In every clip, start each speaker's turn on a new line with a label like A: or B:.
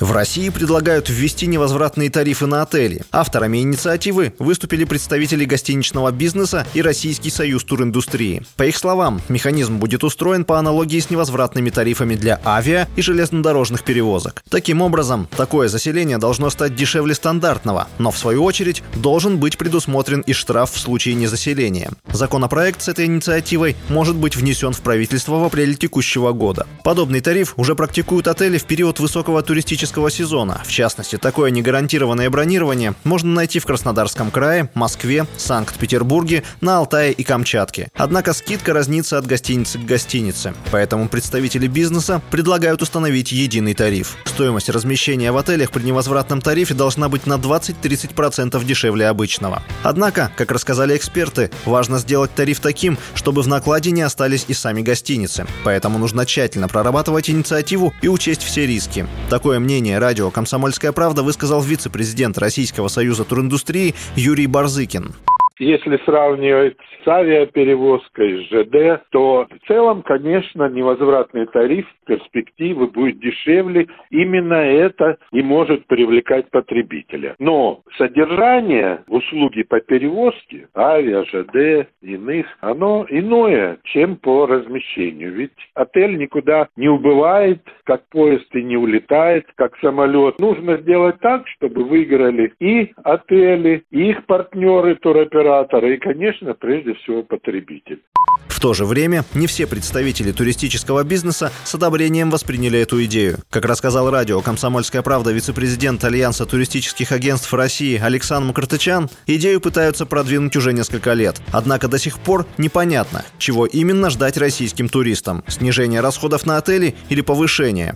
A: В России предлагают ввести невозвратные тарифы на отели. Авторами инициативы выступили представители гостиничного бизнеса и Российский союз туриндустрии. По их словам, механизм будет устроен по аналогии с невозвратными тарифами для авиа и железнодорожных перевозок. Таким образом, такое заселение должно стать дешевле стандартного, но в свою очередь должен быть предусмотрен и штраф в случае незаселения. Законопроект с этой инициативой может быть внесен в правительство в апреле текущего года. Подобный тариф уже практикуют отели в период высокого туристического туристического сезона. В частности, такое негарантированное бронирование можно найти в Краснодарском крае, Москве, Санкт-Петербурге, на Алтае и Камчатке. Однако скидка разнится от гостиницы к гостинице. Поэтому представители бизнеса предлагают установить единый тариф. Стоимость размещения в отелях при невозвратном тарифе должна быть на 20-30% дешевле обычного. Однако, как рассказали эксперты, важно сделать тариф таким, чтобы в накладе не остались и сами гостиницы. Поэтому нужно тщательно прорабатывать инициативу и учесть все риски. Такое мнение мнение радио «Комсомольская правда» высказал вице-президент Российского союза туриндустрии Юрий Барзыкин.
B: Если сравнивать с авиаперевозкой, с ЖД, то в целом, конечно, невозвратный тариф перспективы будет дешевле. Именно это и может привлекать потребителя. Но содержание услуги по перевозке, авиа, ЖД, иных, оно иное, чем по размещению. Ведь отель никуда не убывает, как поезд и не улетает, как самолет. Нужно сделать так, чтобы выиграли и отели, и их партнеры, туроператоры, и, конечно, прежде всего потребитель.
A: В то же время не все представители туристического бизнеса с одобрением восприняли эту идею. Как рассказал радио «Комсомольская правда» вице-президент Альянса туристических агентств России Александр Макартычан, идею пытаются продвинуть уже несколько лет. Однако до сих пор непонятно, чего именно ждать российским туристам – снижение расходов на отели или повышение.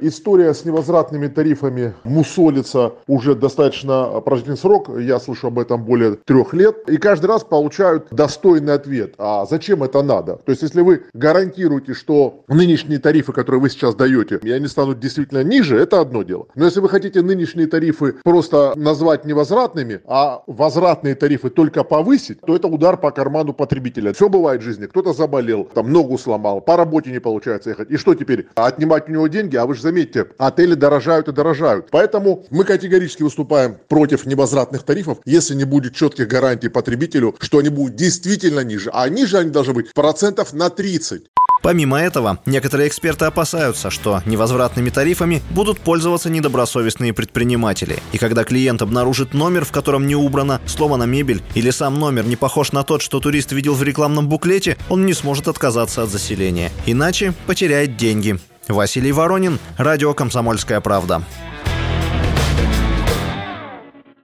C: История с невозвратными тарифами мусолится уже достаточно продолжительный срок. Я слышу об этом более трех лет. И каждый раз получают достойный ответ. А зачем это надо? То есть, если вы гарантируете, что нынешние тарифы, которые вы сейчас даете, и они станут действительно ниже, это одно дело. Но если вы хотите нынешние тарифы просто назвать невозвратными, а возвратные тарифы только повысить, то это удар по карману потребителя. Все бывает в жизни. Кто-то заболел, там ногу сломал, по работе не получается ехать. И что теперь? Отнимать у него деньги, а вы же заметьте, отели дорожают и дорожают. Поэтому мы категорически выступаем против невозвратных тарифов, если не будет четких гарантий потребителю, что они будут действительно ниже. А ниже они должны быть процентов на 30.
A: Помимо этого, некоторые эксперты опасаются, что невозвратными тарифами будут пользоваться недобросовестные предприниматели. И когда клиент обнаружит номер, в котором не убрано, сломана мебель или сам номер не похож на тот, что турист видел в рекламном буклете, он не сможет отказаться от заселения. Иначе потеряет деньги. Василий Воронин, радио «Комсомольская правда».